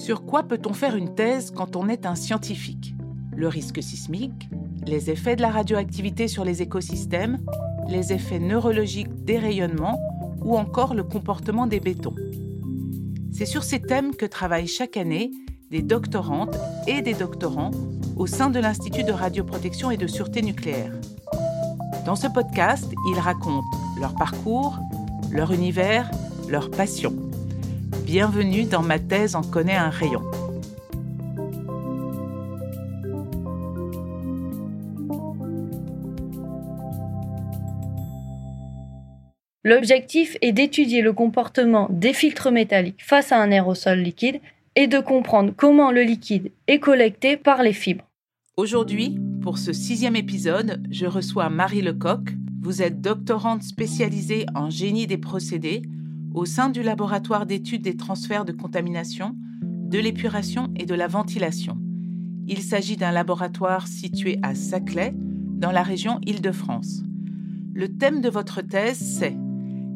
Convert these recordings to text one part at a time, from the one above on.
Sur quoi peut-on faire une thèse quand on est un scientifique? Le risque sismique, les effets de la radioactivité sur les écosystèmes, les effets neurologiques des rayonnements ou encore le comportement des bétons. C'est sur ces thèmes que travaillent chaque année des doctorantes et des doctorants au sein de l'Institut de radioprotection et de sûreté nucléaire. Dans ce podcast, ils racontent leur parcours, leur univers, leur passion. Bienvenue dans Ma thèse en connaît un rayon. L'objectif est d'étudier le comportement des filtres métalliques face à un aérosol liquide et de comprendre comment le liquide est collecté par les fibres. Aujourd'hui, pour ce sixième épisode, je reçois Marie Lecoq. Vous êtes doctorante spécialisée en génie des procédés au sein du laboratoire d'études des transferts de contamination, de l'épuration et de la ventilation. Il s'agit d'un laboratoire situé à Saclay, dans la région Île-de-France. Le thème de votre thèse, c'est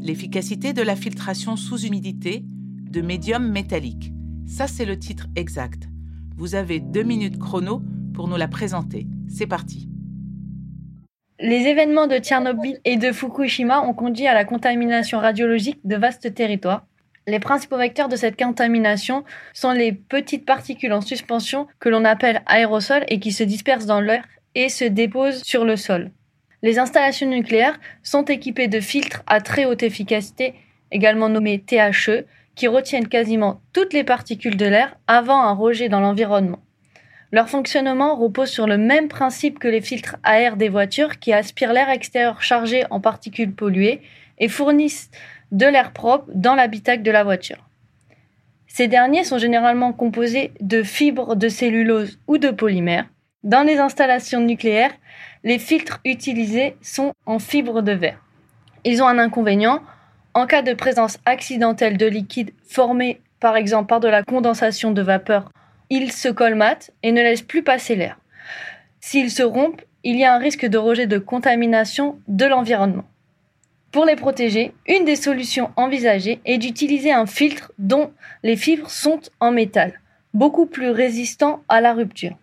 l'efficacité de la filtration sous humidité de médiums métalliques. Ça, c'est le titre exact. Vous avez deux minutes chrono pour nous la présenter. C'est parti. Les événements de Tchernobyl et de Fukushima ont conduit à la contamination radiologique de vastes territoires. Les principaux vecteurs de cette contamination sont les petites particules en suspension que l'on appelle aérosols et qui se dispersent dans l'air et se déposent sur le sol. Les installations nucléaires sont équipées de filtres à très haute efficacité, également nommés THE, qui retiennent quasiment toutes les particules de l'air avant un rejet dans l'environnement. Leur fonctionnement repose sur le même principe que les filtres à air des voitures qui aspirent l'air extérieur chargé en particules polluées et fournissent de l'air propre dans l'habitacle de la voiture. Ces derniers sont généralement composés de fibres de cellulose ou de polymères. Dans les installations nucléaires, les filtres utilisés sont en fibres de verre. Ils ont un inconvénient. En cas de présence accidentelle de liquide formé par exemple par de la condensation de vapeur, ils se colmatent et ne laissent plus passer l'air. S'ils se rompent, il y a un risque de rejet de contamination de l'environnement. Pour les protéger, une des solutions envisagées est d'utiliser un filtre dont les fibres sont en métal, beaucoup plus résistant à la rupture.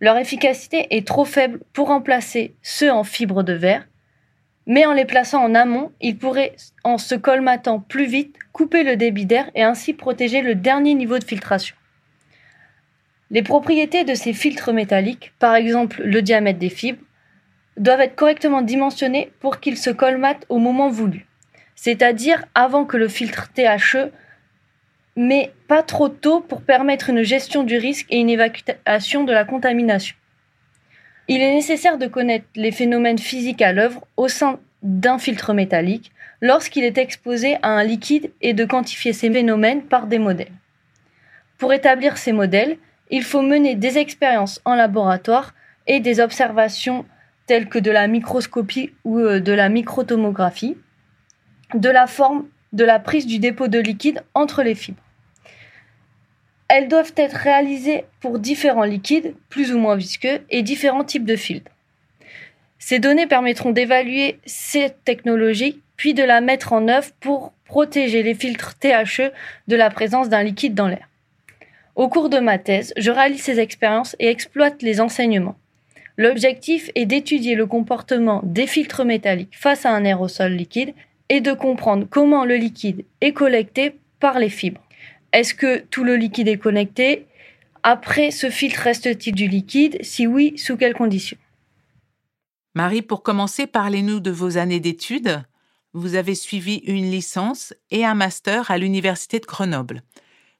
Leur efficacité est trop faible pour remplacer ceux en fibre de verre, mais en les plaçant en amont, ils pourraient, en se colmatant plus vite, couper le débit d'air et ainsi protéger le dernier niveau de filtration. Les propriétés de ces filtres métalliques, par exemple le diamètre des fibres, doivent être correctement dimensionnés pour qu'ils se colmatent au moment voulu, c'est-à-dire avant que le filtre THE mais pas trop tôt pour permettre une gestion du risque et une évacuation de la contamination. Il est nécessaire de connaître les phénomènes physiques à l'œuvre au sein d'un filtre métallique lorsqu'il est exposé à un liquide et de quantifier ces phénomènes par des modèles. Pour établir ces modèles, il faut mener des expériences en laboratoire et des observations telles que de la microscopie ou euh, de la microtomographie, de la forme de la prise du dépôt de liquide entre les fibres. Elles doivent être réalisées pour différents liquides, plus ou moins visqueux, et différents types de filtres. Ces données permettront d'évaluer cette technologie, puis de la mettre en œuvre pour protéger les filtres THE de la présence d'un liquide dans l'air. Au cours de ma thèse, je réalise ces expériences et exploite les enseignements. L'objectif est d'étudier le comportement des filtres métalliques face à un aérosol liquide et de comprendre comment le liquide est collecté par les fibres. Est-ce que tout le liquide est connecté? Après, ce filtre reste-t-il du liquide? Si oui, sous quelles conditions? Marie, pour commencer, parlez-nous de vos années d'études. Vous avez suivi une licence et un master à l'Université de Grenoble.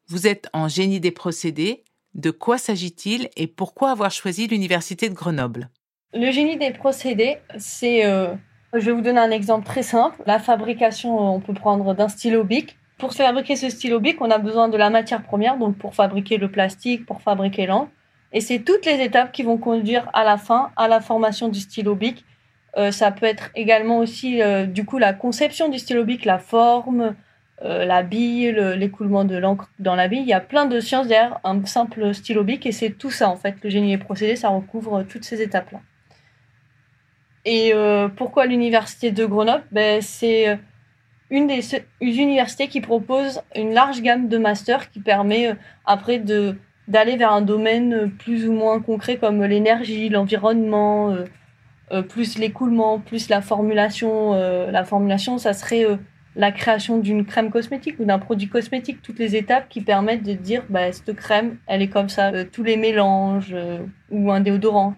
Vous êtes en génie des procédés. De quoi s'agit-il et pourquoi avoir choisi l'Université de Grenoble? Le génie des procédés, c'est... Euh, je vais vous donner un exemple très simple. La fabrication, on peut prendre d'un stylo bic. Pour fabriquer ce stylo bic, on a besoin de la matière première, donc pour fabriquer le plastique, pour fabriquer l'encre. Et c'est toutes les étapes qui vont conduire à la fin à la formation du stylo bic. Euh, ça peut être également aussi euh, du coup la conception du stylo bic, la forme, euh, la bille, l'écoulement de l'encre dans la bille. Il y a plein de sciences derrière un simple stylo bic et c'est tout ça en fait. Le génie des procédés, ça recouvre toutes ces étapes-là. Et pourquoi l'université de Grenoble? Ben, C'est une des universités qui propose une large gamme de masters qui permet après d'aller vers un domaine plus ou moins concret comme l'énergie, l'environnement, plus l'écoulement, plus la formulation. la formulation, ça serait la création d'une crème cosmétique ou d'un produit cosmétique, toutes les étapes qui permettent de dire bah, cette crème, elle est comme ça, euh, tous les mélanges euh, ou un déodorant.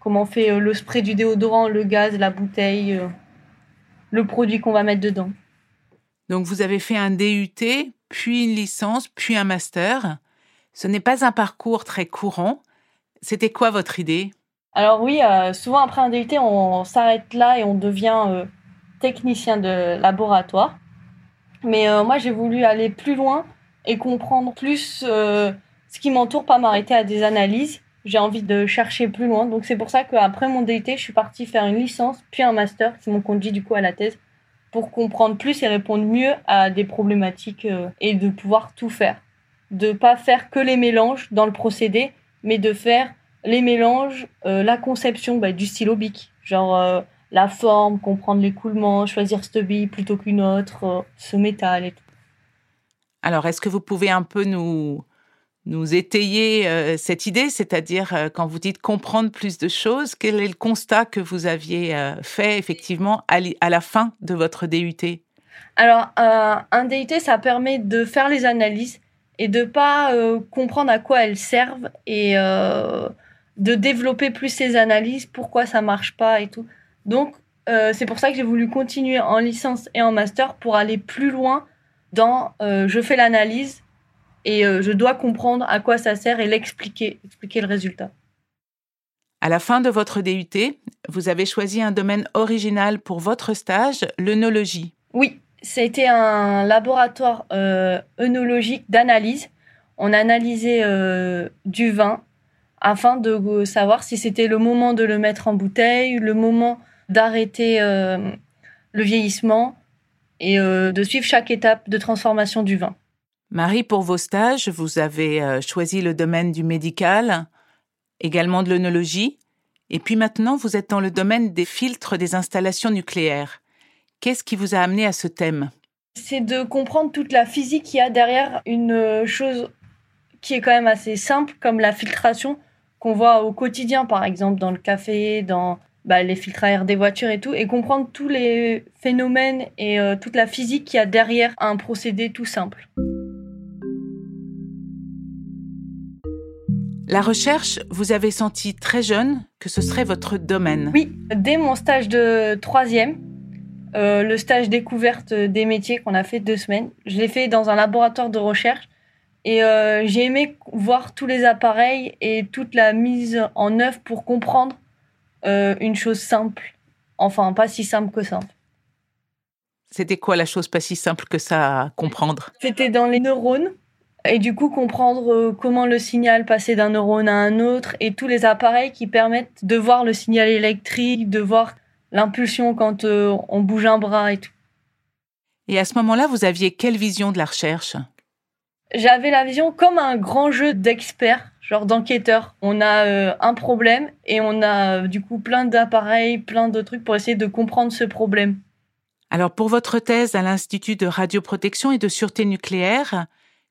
Comment on fait euh, le spray du déodorant, le gaz, la bouteille, le produit qu'on va mettre dedans. Donc vous avez fait un DUT, puis une licence, puis un master. Ce n'est pas un parcours très courant. C'était quoi votre idée? Alors oui, souvent après un DUT, on s'arrête là et on devient technicien de laboratoire. Mais euh, moi, j'ai voulu aller plus loin et comprendre plus euh, ce qui m'entoure, pas m'arrêter à des analyses. J'ai envie de chercher plus loin. Donc c'est pour ça qu'après mon DUT, je suis partie faire une licence, puis un master qui m'ont conduit du coup à la thèse pour comprendre plus et répondre mieux à des problématiques euh, et de pouvoir tout faire. De pas faire que les mélanges dans le procédé, mais de faire les mélanges, la conception bah, du stylo bic. Genre la forme, comprendre l'écoulement, choisir cette bille plutôt qu'une autre, euh, ce métal et tout. Alors, est-ce que vous pouvez un peu nous, nous étayer euh, cette idée, c'est-à-dire euh, quand vous dites comprendre plus de choses, quel est le constat que vous aviez fait effectivement à, la fin de votre DUT Alors, un DUT, ça permet de faire les analyses et de pas comprendre à quoi elles servent et de développer plus ces analyses, pourquoi ça marche pas et tout. Donc, euh, c'est pour ça que j'ai voulu continuer en licence et en master pour aller plus loin dans euh, je fais l'analyse et euh, je dois comprendre à quoi ça sert et l'expliquer, expliquer le résultat. À la fin de votre DUT, vous avez choisi un domaine original pour votre stage, l'œnologie. Oui, c'était un laboratoire œnologique d'analyse. On analysait du vin afin de savoir si c'était le moment de le mettre en bouteille, le moment d'arrêter euh, le vieillissement et euh, de suivre chaque étape de transformation du vin. Marie, pour vos stages, vous avez euh, choisi le domaine du médical, également de l'œnologie, et puis maintenant vous êtes dans le domaine des filtres des installations nucléaires. Qu'est-ce qui vous a amené à ce thème? C'est de comprendre toute la physique qu'il y a derrière une chose qui est quand même assez simple, comme la filtration qu'on voit au quotidien, par exemple dans le café, dans bah, les filtres à air des voitures et tout, et comprendre tous les phénomènes et euh, toute la physique qu'il y a derrière un procédé tout simple. La recherche, vous avez senti très jeune que ce serait votre domaine. Oui, dès mon stage de troisième, euh, le stage découverte des métiers qu'on a fait deux semaines, je l'ai fait dans un laboratoire de recherche et euh, j'ai aimé voir tous les appareils et toute la mise en œuvre pour comprendre euh, une chose simple. Enfin, pas si simple que ça. C'était quoi la chose pas si simple que ça à comprendre? C'était dans les neurones. Et du coup, comprendre euh, comment le signal passait d'un neurone à un autre et tous les appareils qui permettent de voir le signal électrique, de voir l'impulsion quand euh, on bouge un bras et tout. Et à ce moment-là, vous aviez quelle vision de la recherche? J'avais la vision comme un grand jeu d'experts genre d'enquêteur. On a euh, un problème et on a du coup plein d'appareils, plein de trucs pour essayer de comprendre ce problème. Alors pour votre thèse à l'Institut de radioprotection et de sûreté nucléaire,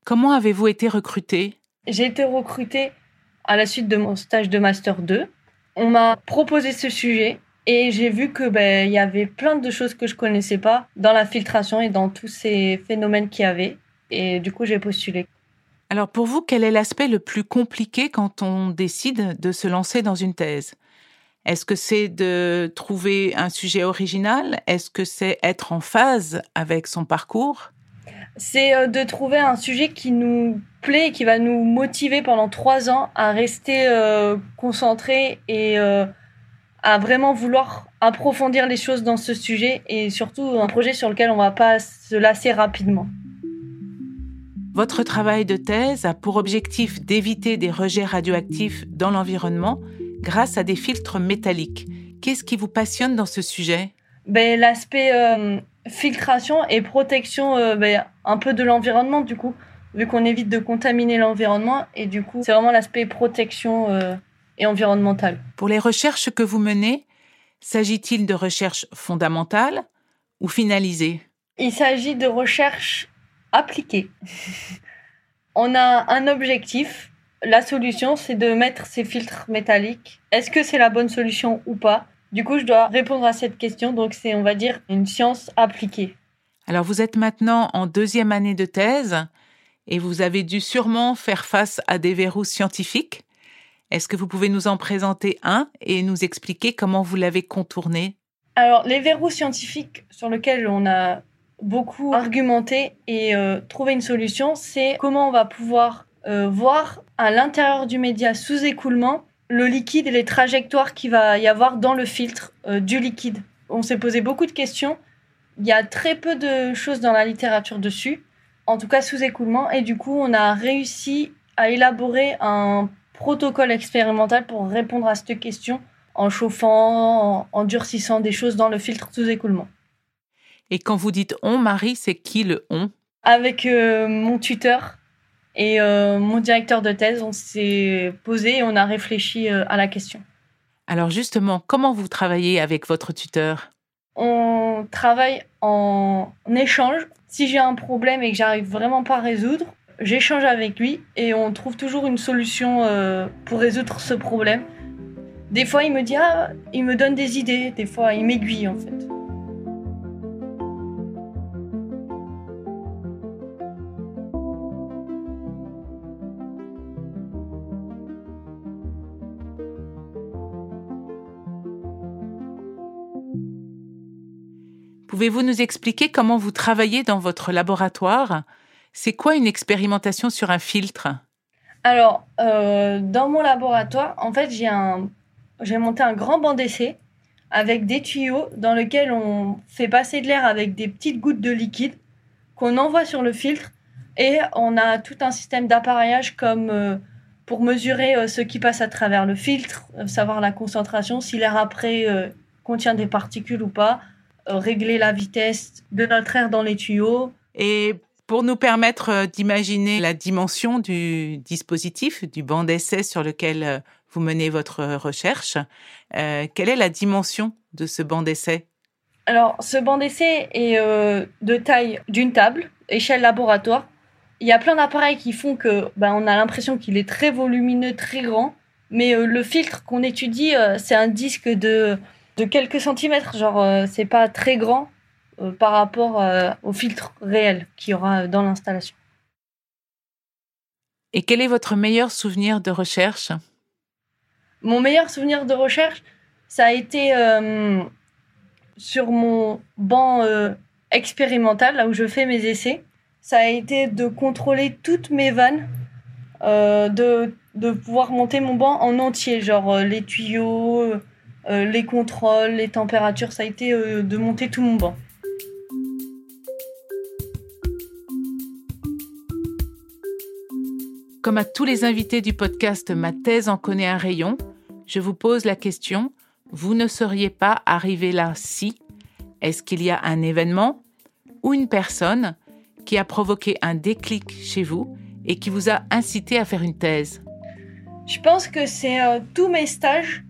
comment avez-vous été recruté? J'ai été recrutée à la suite de mon stage de master 2. On m'a proposé ce sujet et j'ai vu que ben il y avait plein de choses que je connaissais pas dans la filtration et dans tous ces phénomènes qu'il y avait et du coup j'ai postulé. Alors pour vous, quel est l'aspect le plus compliqué quand on décide de se lancer dans une thèse? Est-ce que c'est de trouver un sujet original? Est-ce que c'est être en phase avec son parcours? C'est euh, de trouver un sujet qui nous plaît qui va nous motiver pendant trois ans à rester euh, concentrés et euh, à vraiment vouloir approfondir les choses dans ce sujet et surtout un projet sur lequel on ne va pas se lasser rapidement. Votre travail de thèse a pour objectif d'éviter des rejets radioactifs dans l'environnement grâce à des filtres métalliques. Qu'est-ce qui vous passionne dans ce sujet? Ben, L'aspect euh, filtration et protection euh, ben, un peu de l'environnement du coup, vu qu'on évite de contaminer l'environnement et du coup c'est vraiment l'aspect protection euh, et environnementale. Pour les recherches que vous menez, s'agit-il de recherches fondamentales ou finalisées? Il s'agit de recherche appliquée. On a un objectif. La solution, c'est de mettre ces filtres métalliques. Est-ce que c'est la bonne solution ou pas? Du coup, je dois répondre à cette question. Donc, c'est, on va dire, une science appliquée. Alors, vous êtes maintenant en deuxième année de thèse et vous avez dû sûrement faire face à des verrous scientifiques. Est-ce que vous pouvez nous en présenter un et nous expliquer comment vous l'avez contourné? Alors, les verrous scientifiques sur lesquels on a beaucoup argumenté et euh, trouvé une solution, c'est comment on va pouvoir euh, voir à l'intérieur du média sous écoulement le liquide et les trajectoires qu'il va y avoir dans le filtre euh, du liquide. On s'est posé beaucoup de questions. Il y a très peu de choses dans la littérature dessus, en tout cas sous écoulement, et du coup on a réussi à élaborer un protocole expérimental pour répondre à cette question en chauffant, en, durcissant des choses dans le filtre sous écoulement. Et quand vous dites on, Marie, c'est qui le on? Avec euh, mon tuteur et euh, mon directeur de thèse, on s'est posé et on a réfléchi euh, à la question. Alors justement, comment vous travaillez avec votre tuteur? On travaille en échange. Si j'ai un problème et que j'arrive vraiment pas à résoudre, j'échange avec lui et on trouve toujours une solution pour résoudre ce problème. Des fois, il me dit ah, il me donne des idées. Des fois, il m'aiguille en fait. Pouvez-vous nous expliquer comment vous travaillez dans votre laboratoire? C'est quoi une expérimentation sur un filtre? Alors, euh, dans mon laboratoire, en fait, j'ai monté un grand banc d'essai avec des tuyaux dans lesquels on fait passer de l'air avec des petites gouttes de liquide qu'on envoie sur le filtre et on a tout un système d'appareillage comme euh, pour mesurer euh, ce qui passe à travers le filtre, savoir la concentration, si l'air après contient des particules ou pas, régler la vitesse de notre air dans les tuyaux. Et pour nous permettre euh, d'imaginer la dimension du dispositif, du banc d'essai sur lequel euh, vous menez votre recherche, euh, quelle est la dimension de ce banc d'essai? Alors, ce banc d'essai est de taille d'une table, échelle laboratoire. Il y a plein d'appareils qui font que ben, on a l'impression qu'il est très volumineux, très grand. Mais le filtre qu'on étudie, c'est un disque de, de quelques centimètres. Genre, c'est pas très grand. Euh, par rapport euh, au filtre réel qu'il y aura dans l'installation. Et quel est votre meilleur souvenir de recherche? Mon meilleur souvenir de recherche, ça a été euh, sur mon banc expérimental, là où je fais mes essais. Ça a été de contrôler toutes mes vannes, de, de pouvoir monter mon banc en entier, genre les tuyaux, les contrôles, les températures. Ça a été de monter tout mon banc. Comme à tous les invités du podcast Ma thèse en connaît un rayon, je vous pose la question, vous ne seriez pas arrivé là si? Est-ce qu'il y a un événement ou une personne qui a provoqué un déclic chez vous et qui vous a incité à faire une thèse? Je pense que c'est euh, tous mes stages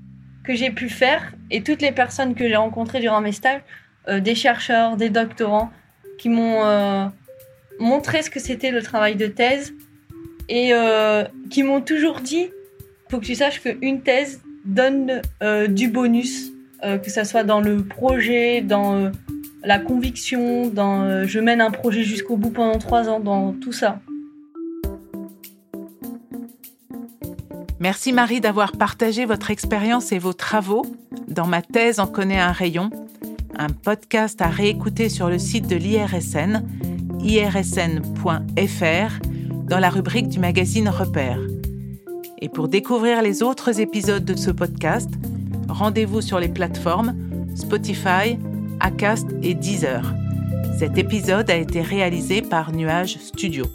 que j'ai pu faire et toutes les personnes que j'ai rencontrées durant mes stages, euh, des chercheurs, des doctorants, qui m'ont euh, montré ce que c'était le travail de thèse et euh, qui m'ont toujours dit faut que tu saches qu'une thèse donne du bonus, que ça soit dans le projet, dans la conviction, dans je mène un projet jusqu'au bout pendant trois ans, dans tout ça. Merci Marie d'avoir partagé votre expérience et vos travaux dans ma thèse en connaît un rayon, un podcast à réécouter sur le site de l'IRSN, irsn.fr dans la rubrique du magazine Repère. Et pour découvrir les autres épisodes de ce podcast, rendez-vous sur les plateformes Spotify, Acast et Deezer. Cet épisode a été réalisé par Nuage Studio.